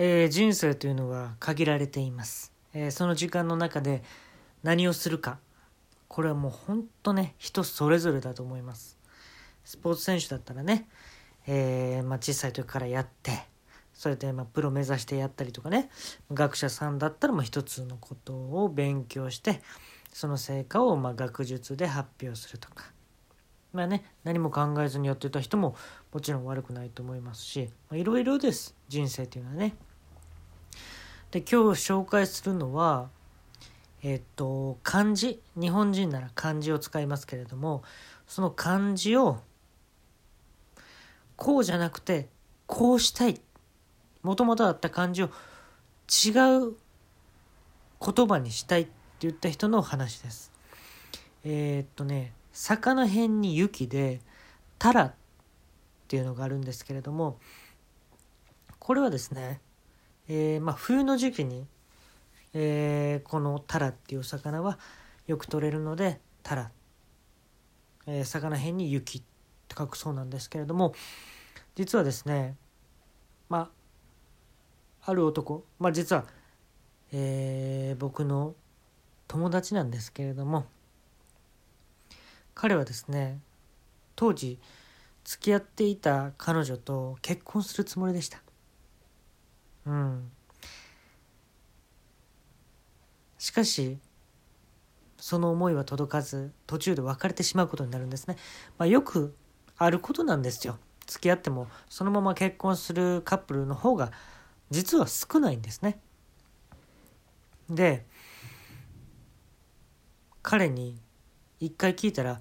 えー、人生というのは限られています、えー、その時間の中で何をするか。これはもうほんとね人それぞれだと思います。スポーツ選手だったらね、えー、まあ、小さい時からやってそれでまプロ目指してやったりとかね学者さんだったらもう一つのことを勉強してその成果をま学術で発表するとか。まあね何も考えずにやってた人ももちろん悪くないと思いますしいろいろです。人生っていうのはね。で今日紹介するのはえっと漢字日本人なら漢字を使いますけれどもその漢字をこうじゃなくてこうしたいもともとあった漢字を違う言葉にしたいって言った人の話です。えー、っとね魚辺に雪で「タラ」っていうのがあるんですけれどもこれはですね、えー、まあ、冬の時期に、えー、このタラっていう魚はよく取れるのでタラ、えー、魚辺に雪って書くそうなんですけれども実はですねまあある男まあ実は、えー、僕の友達なんですけれども彼はですね当時付き合っていた彼女と結婚するつもりでした。うん。しかしその思いは届かず途中で別れてしまうことになるんですね、まあ、よくあることなんですよ。付き合ってもそのまま結婚するカップルの方が実は少ないんですね。で彼に一回聞いたら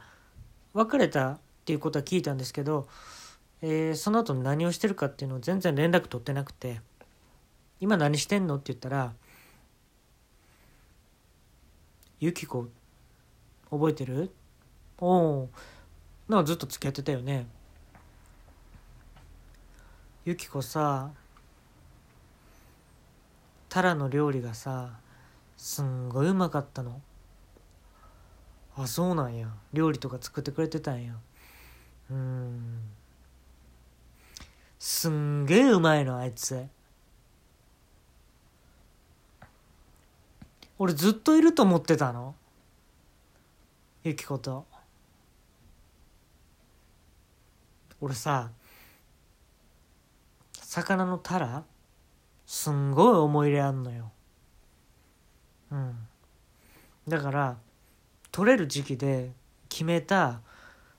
別れたっていうことは聞いたんですけど、えー、その後何をしてるかっていうのを全然連絡取ってなくて「今何してんの?」って言ったら「ユキコ覚えてる？おおなんかずっと付き合ってたよね」ユキコさタラの料理がさすんごいうまかったの。あそうなんや。料理とか作ってくれてたんや。うん。すんげえうまいのあいつ。俺ずっといると思ってたの。ゆきこと。俺さ魚のタラすんごい思い入れあんのよ。うん。だから取れる時期で決めた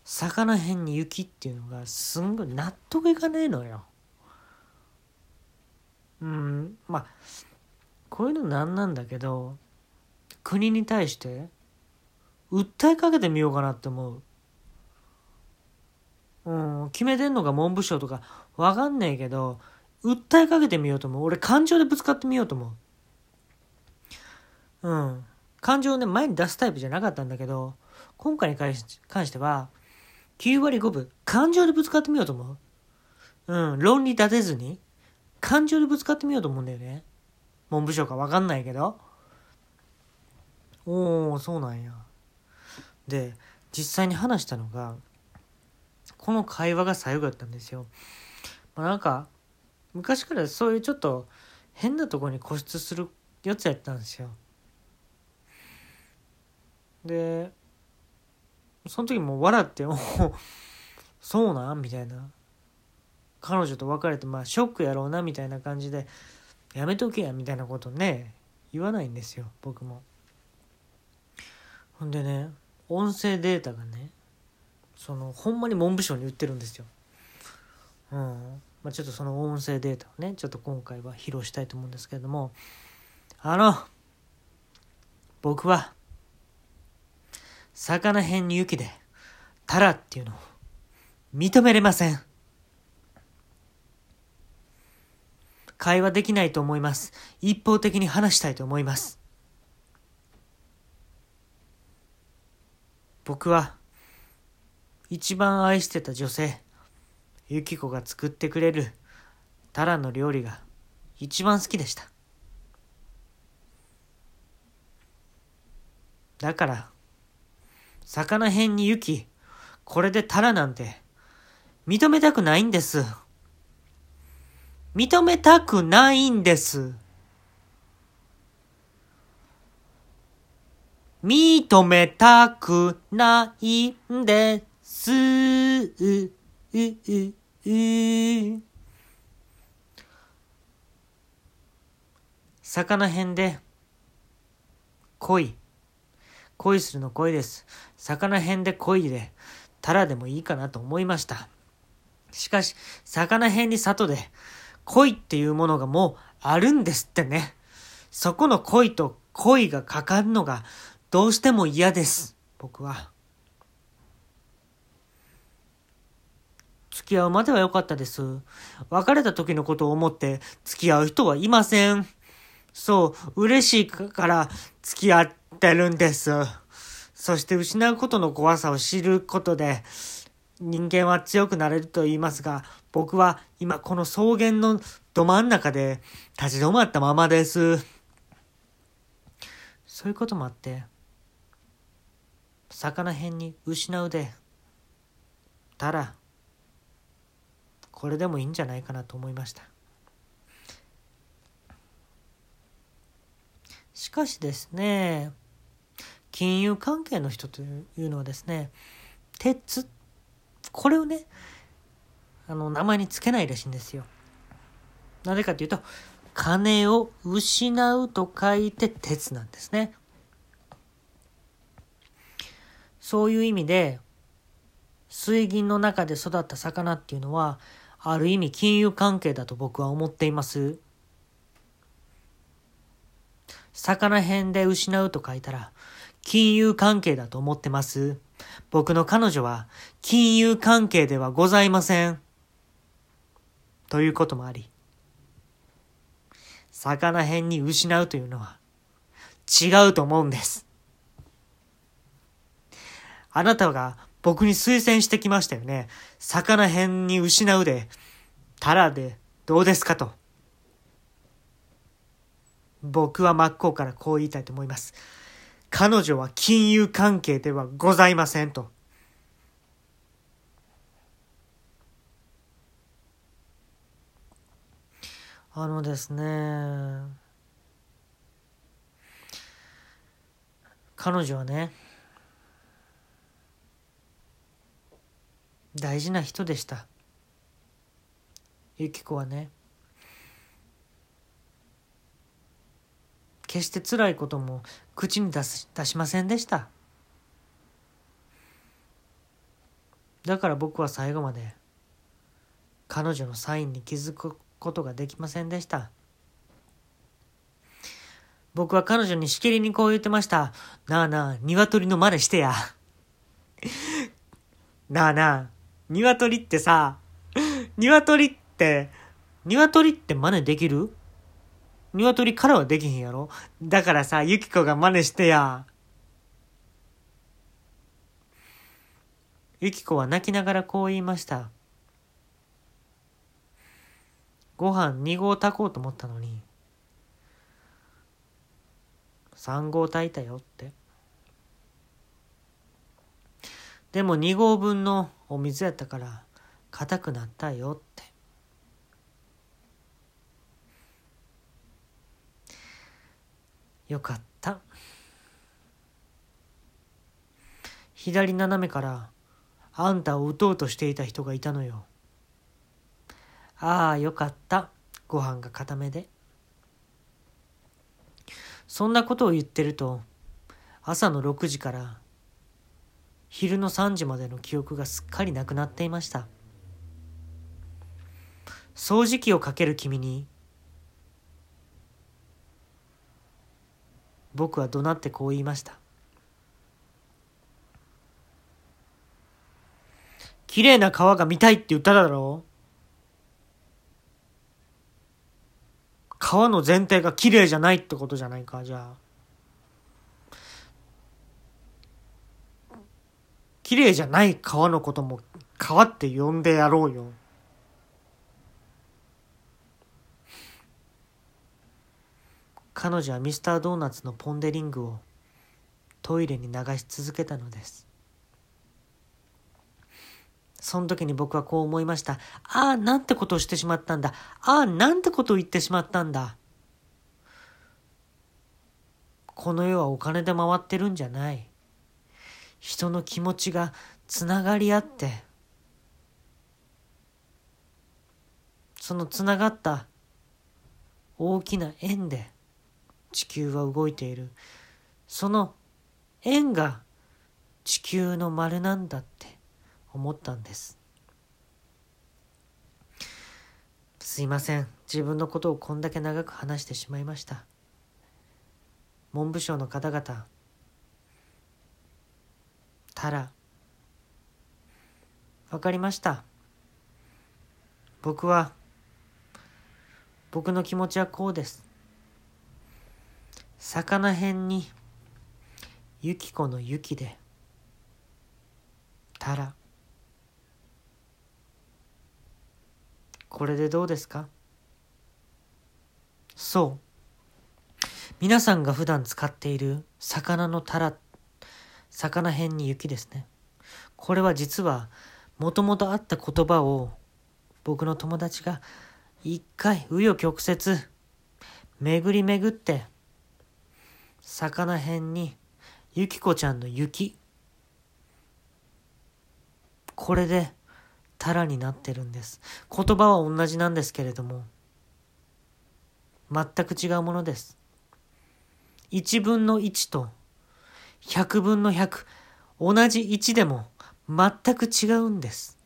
魚辺に雪っていうのがすんごい納得いかねえのよ。うん。まあこういうのなんなんだけど国に対して訴えかけてみようかなって思う。うん、決めてんのが文部省とかわかんねえけど訴えかけてみようと思う。俺感情でぶつかってみようと思う。うん。感情をね、前に出すタイプじゃなかったんだけど、今回に関しては、9割5分、感情でぶつかってみようと思う。うん、論理立てずに、感情でぶつかってみようと思うんだよね。文部省かわかんないけど。おー、そうなんや。で、実際に話したのが、この会話が最後だったんですよ。まあ、なんか、昔からそういうちょっと変なとこに固執するやつやったんですよ。でその時も笑って「おおそうなん?」みたいな彼女と別れてまあショックやろうなみたいな感じで「やめとけや」みたいなことね言わないんですよ僕も。ほんでね音声データがねそのほんまに文部省に売ってるんですよ。うんまあ、ちょっとその音声データをねちょっと今回は披露したいと思うんですけれどもあの僕は魚辺に雪で、タラっていうのを認めれません。会話できないと思います。一方的に話したいと思います。僕は、一番愛してた女性、ユキコが作ってくれるタラの料理が一番好きでした。だから、魚辺に雪、これでタラなんて、認めたくないんです。認めたくないんです。認めたくないんです。魚編で恋。恋するの恋です。魚編で恋で、たらでもいいかなと思いました。しかし、魚編に里で、恋っていうものがもうあるんですってね。そこの恋と恋がかかるのがどうしても嫌です。僕は。付き合うまでは良かったです。別れた時のことを思って付き合う人はいません。そう、嬉しいから付き合ってるんです。そして失うことの怖さを知ることで人間は強くなれると言いますが、僕は今この草原のど真ん中で立ち止まったままです。そういうこともあって、魚辺に失うで、たら、これでもいいんじゃないかなと思いました。しかしですね、金融関係の人というのはですね、鉄、これをね、あの、名前につけないらしいんですよ。なぜかというと、金を失うと書いて鉄なんですね。そういう意味で、水銀の中で育った魚っていうのは、ある意味金融関係だと僕は思っています。魚辺で失うと書いたら、金融関係だと思ってます。僕の彼女は金融関係ではございません。ということもあり、魚辺に失うというのは違うと思うんです。あなたが僕に推薦してきましたよね。魚辺に失うで、タラでどうですかと。僕は真っ向からこう言いたいと思います。彼女は金融関係ではございませんと。あのですね彼女はね大事な人でしたユキコはね決して辛いことも口に出す出しませんでしただから僕は最後まで彼女のサインに気づくことができませんでした。僕は彼女にしきりにこう言ってました。なあなあ、鶏の真似してや。なあなあ、鶏ってさ、鶏って、鶏って真似できる？鶏からはできへんやろ？だからさ、ゆきこが真似してや。ゆきこは泣きながらこう言いました。ご飯2合炊こうと思ったのに3合炊いたよってでも2合分のお水やったから硬くなったよって。よかった。左斜めからあんたを撃とうとしていた人がいたのよ。ああよかった。ご飯が固めで。そんなことを言ってると朝の6時から昼の3時までの記憶がすっかりなくなっていました。掃除機をかける君に僕は怒鳴ってこう言いました。綺麗な川が見たいって言っただろう？川の全体が綺麗じゃないってことじゃないかじゃあ。綺麗じゃない川のことも川って呼んでやろうよ彼女はミスタードーナツのポン・デ・リングをトイレに流し続けたのですその時に僕はこう思いました。ああ、なんてことをしてしまったんだ。ああ、なんてことを言ってしまったんだ。この世はお金で回ってるんじゃない。人の気持ちがつながり合って、そのつながった大きな円で地球は動いている。その円が地球の丸なんだって思ったんです。すいません。自分のことをこんだけ長く話してしまいました。文部省の方々たらわかりました。僕は僕の気持ちはこうです。魚辺にユキコの雪でたらこれでどうですか？そう。皆さんが普段使っている魚のタラ魚辺に雪ですねこれは実はもともとあった言葉を僕の友達が一回紆余曲折巡り巡って魚辺にゆきこちゃんの雪これでタラになってるんです。言葉は同じなんですけれども、全く違うものです。1分の1と100分の100、同じ1でも全く違うんです。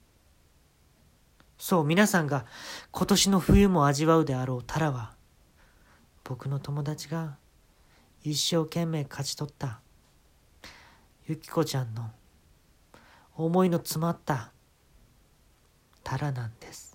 そう、皆さんが今年の冬も味わうであろうタラは、僕の友達が一生懸命勝ち取った、ゆきこちゃんの思いの詰まったタラなんです